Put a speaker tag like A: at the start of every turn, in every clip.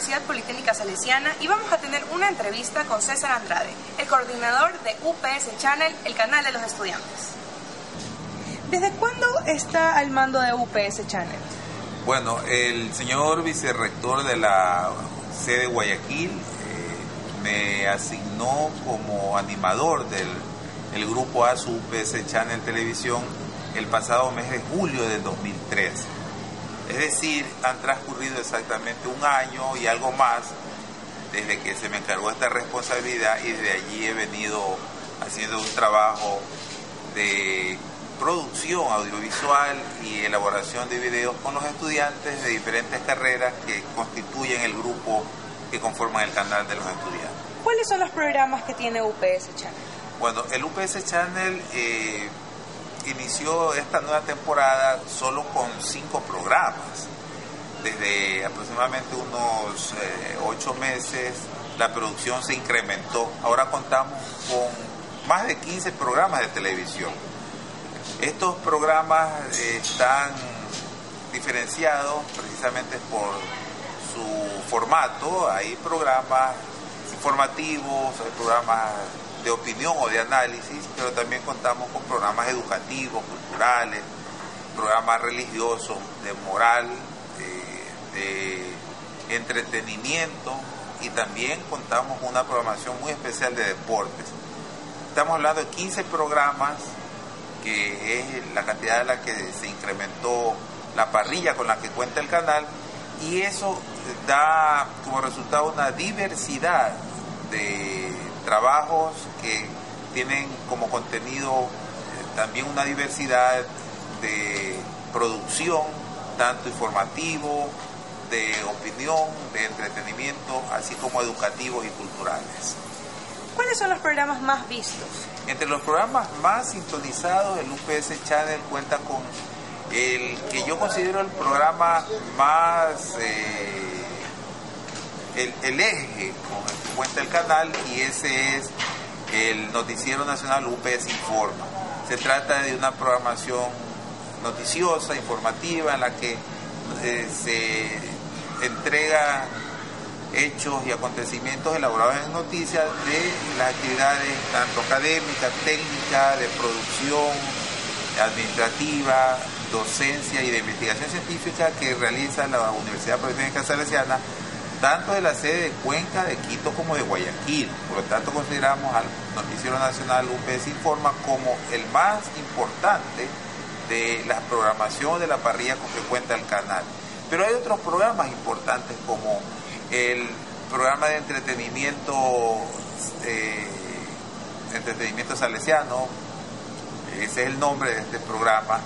A: Universidad Politécnica Salesiana y vamos a tener una entrevista con César Andrade, el coordinador de UPS Channel, el canal de los estudiantes. ¿Desde cuándo está al mando de UPS Channel?
B: Bueno, el señor vicerrector de la sede Guayaquil eh, me asignó como animador del el grupo ASU UPS Channel Televisión el pasado mes de julio del 2013 es decir, han transcurrido exactamente un año y algo más desde que se me encargó esta responsabilidad y desde allí he venido haciendo un trabajo de producción audiovisual y elaboración de videos con los estudiantes de diferentes carreras que constituyen el grupo que conforman el canal de los estudiantes.
A: ¿Cuáles son los programas que tiene UPS Channel?
B: Bueno, el UPS Channel eh, inició esta nueva temporada solo con cinco programas. Desde aproximadamente unos eh, ocho meses la producción se incrementó. Ahora contamos con más de 15 programas de televisión. Estos programas están diferenciados precisamente por su formato. Hay programas informativos, hay programas de opinión o de análisis, pero también contamos con programas educativos, culturales, programas religiosos, de moral, de, entretenimiento y también contamos con una programación muy especial de deportes. Estamos hablando de 15 programas, que es la cantidad de la que se incrementó la parrilla con la que cuenta el canal, y eso da como resultado una diversidad de trabajos que tienen como contenido eh, también una diversidad de producción, tanto informativo, de opinión, de entretenimiento, así como educativos y culturales.
A: ¿Cuáles son los programas más vistos?
B: Entre los programas más sintonizados, el UPS Channel cuenta con el que yo considero el programa más... Eh, el, eje con el que cuenta el canal y ese es el noticiero nacional UPS Informa. Se trata de una programación noticiosa, informativa, en la que eh, se entrega hechos y acontecimientos elaborados en noticias de las actividades tanto académicas, técnicas, de producción, administrativa, docencia y de investigación científica que realiza la Universidad Politécnica Salesiana tanto de la sede de Cuenca, de Quito como de Guayaquil. Por lo tanto, consideramos al Noticiero Nacional UPS Informa como el más importante de la programación de la parrilla con que cuenta el canal. Pero hay otros programas importantes como el programa de entretenimiento, eh, entretenimiento salesiano, ese es el nombre de este programa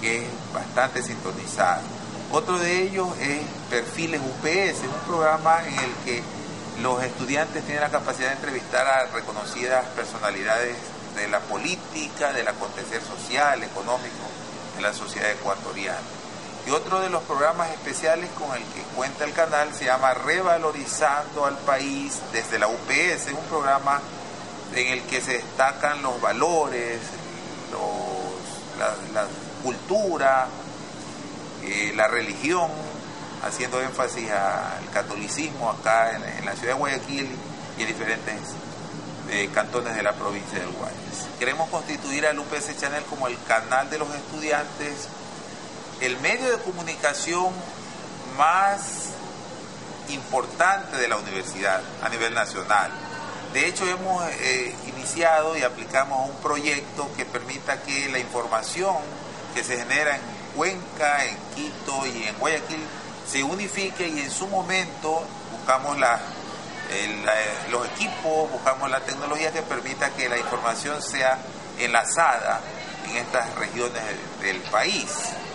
B: que es bastante sintonizado otro de ellos es Perfiles UPS, un programa en el que los estudiantes tienen la capacidad de entrevistar a reconocidas personalidades de la política, del acontecer social, económico en la sociedad ecuatoriana. Y otro de los programas especiales con el que cuenta el canal se llama Revalorizando al País desde la UPS, un programa en el que se destacan los valores, la cultura, eh, la religión, haciendo énfasis al catolicismo acá en, la ciudad de Guayaquil y en diferentes eh, cantones de la provincia del Guayas. Queremos constituir al UPS Channel como el canal de los estudiantes, el medio de comunicación más importante de la universidad a nivel nacional. De hecho, hemos eh, iniciado y aplicamos un proyecto que permita que la información que se genera en Cuenca, en Quito y en Guayaquil se unifique y en su momento buscamos los equipos, buscamos la tecnología que permita que la información sea enlazada en estas regiones del país.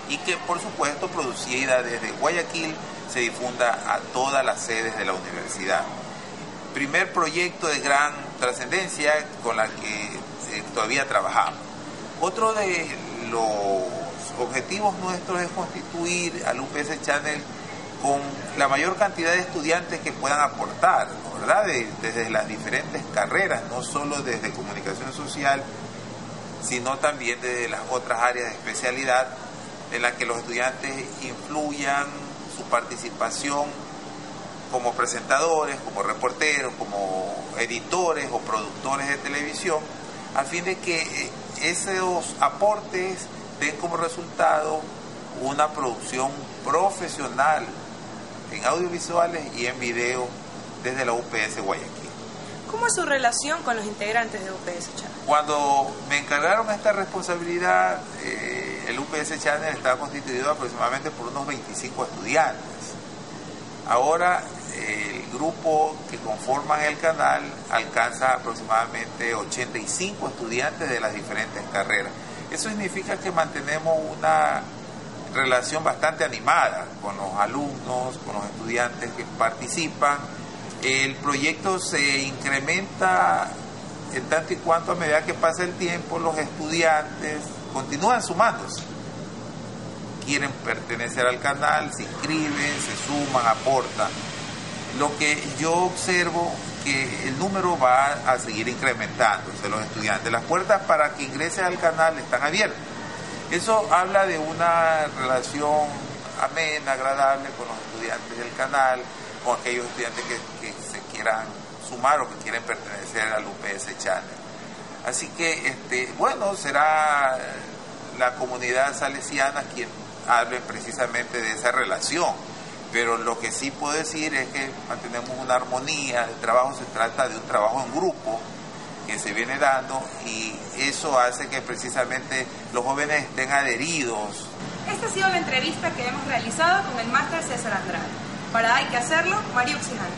B: y que por supuesto producida desde Guayaquil se difunda a todas las sedes de la universidad. Primer proyecto de gran trascendencia con la que eh, todavía trabajamos. Otro de los objetivos nuestros es constituir al UPS Channel con la mayor cantidad de estudiantes que puedan aportar, ¿verdad? desde las diferentes carreras, no solo desde comunicación social, sino también desde las otras áreas de especialidad en las que los estudiantes influyan su participación como presentadores, como reporteros, como editores o productores de televisión, a fin de que eh, esos aportes den como resultado una producción profesional en audiovisuales y en video desde la UPS Guayaquil.
A: ¿Cómo es su relación con los integrantes de UPS Channel?
B: Cuando me encargaron esta responsabilidad, eh, el UPS Channel estaba constituido aproximadamente por unos 25 estudiantes. Ahora el grupo que conforman el canal alcanza aproximadamente 85 estudiantes de las diferentes carreras. Eso significa que mantenemos una relación bastante animada con los alumnos, con los estudiantes que participan. El proyecto se incrementa en tanto y cuanto a medida que pasa el tiempo los estudiantes continúan sumándose. Quieren pertenecer al canal, se inscriben, se suman, aportan. Lo que yo observo que el número va a seguir incrementándose los estudiantes. Las puertas para que ingrese al canal están abiertas eso habla de una relación amena, agradable con los estudiantes del canal, con aquellos estudiantes que, se quieran sumar o que quieren pertenecer al UPS Channel. Así que, este, bueno, será la comunidad salesiana quien hable precisamente de esa relación. Pero lo que sí puedo decir es que mantenemos una armonía, el trabajo se trata de un trabajo en grupo, que se viene dando y eso hace que precisamente los jóvenes estén adheridos.
A: Esta ha sido la entrevista que hemos realizado con el máster César Andrade. Para Hay que hacerlo, María Oxijana.